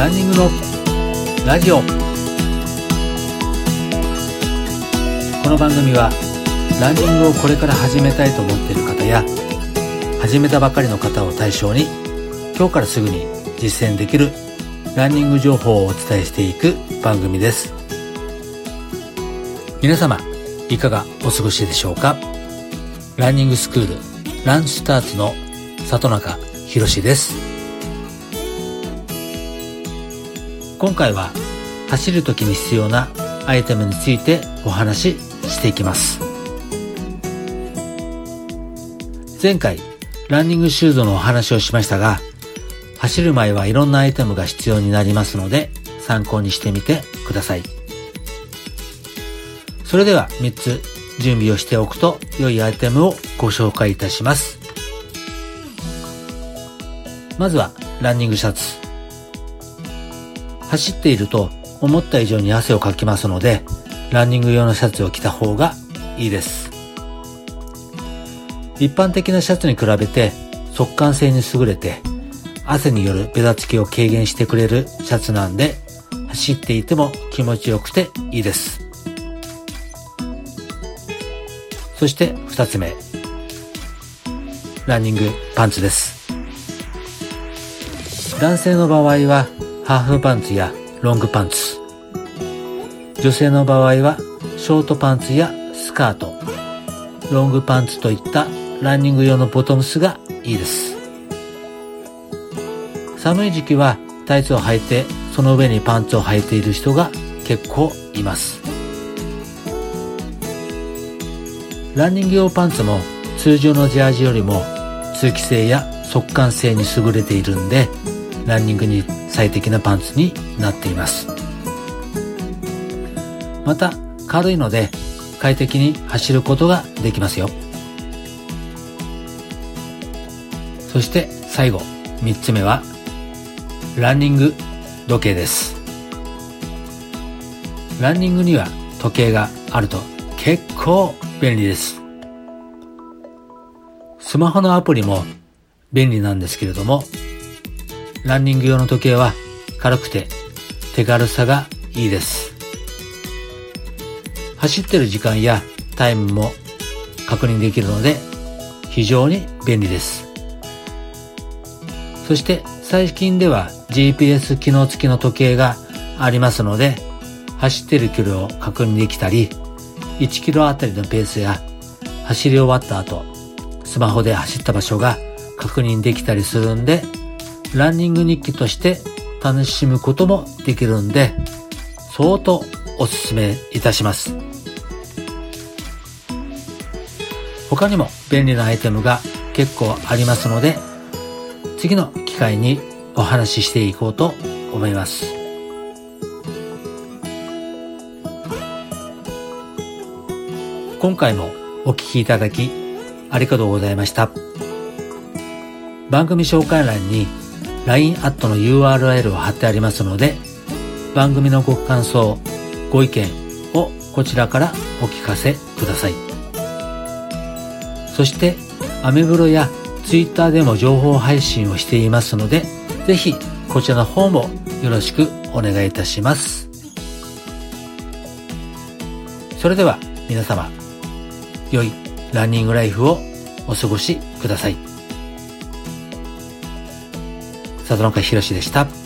ランニングのラジオ。この番組はランニングをこれから始めたいと思っている方や始めたばかりの方を対象に今日からすぐに実践できるランニング情報をお伝えしていく番組です。皆様いかがお過ごしでしょうか？ランニングスクールランスターツの里中博です。今回は走る時に必要なアイテムについてお話ししていきます。前回ランニングシューズのお話をしましたが走る前はいろんなアイテムが必要になりますので参考にしてみてください。それでは3つ準備をしておくと良いアイテムをご紹介いたします。まずはランニングシャツ。走っていると思った以上に汗をかきますのでランニング用のシャツを着た方がいいです。一般的なシャツに比べて速乾性に優れて汗によるベタつきを軽減してくれるシャツなんで走っていても気持ちよくていいです。そして二つ目。ランニングパンツです。男性の場合はハーフパンツやロングパンツ。女性の場合はショートパンツやスカート。ロングパンツといったランニング用のボトムスがいいです。寒い時期はタイツを履いてその上にパンツを履いている人が結構います。ランニング用パンツも通常のジャージよりも通気性や速乾性に優れているんでランニングに最適なパンツになっています。また軽いので快適に走ることができますよ。そして最後3つ目はランニング時計です。ランニングには時計があると結構便利です。スマホのアプリも便利なんですけれどもランニング用の時計は軽くて手軽さがいいです。走ってる時間やタイムも確認できるので非常に便利です。そして最近では GPS 機能付きの時計がありますので、走ってる距離を確認できたり、1キロあたりのペースや走り終わった後、スマホで走った場所が確認できたりするんで、ランニング日記として楽しむこともできるんで、相当おすすめいたします。他にも便利なアイテムが結構ありますので、次の機会にお話ししていこうと思います。今回もお聞きいただきありがとうございました。番組紹介欄に LINE アットの URL を貼ってありますので、番組のご感想、ご意見をこちらからお聞かせください。そして、アメブロや Twitter でも情報配信をしていますので、ぜひこちらの方もよろしくお願いいたします。それでは皆様、良いランニングライフをお過ごしください。里中博でした。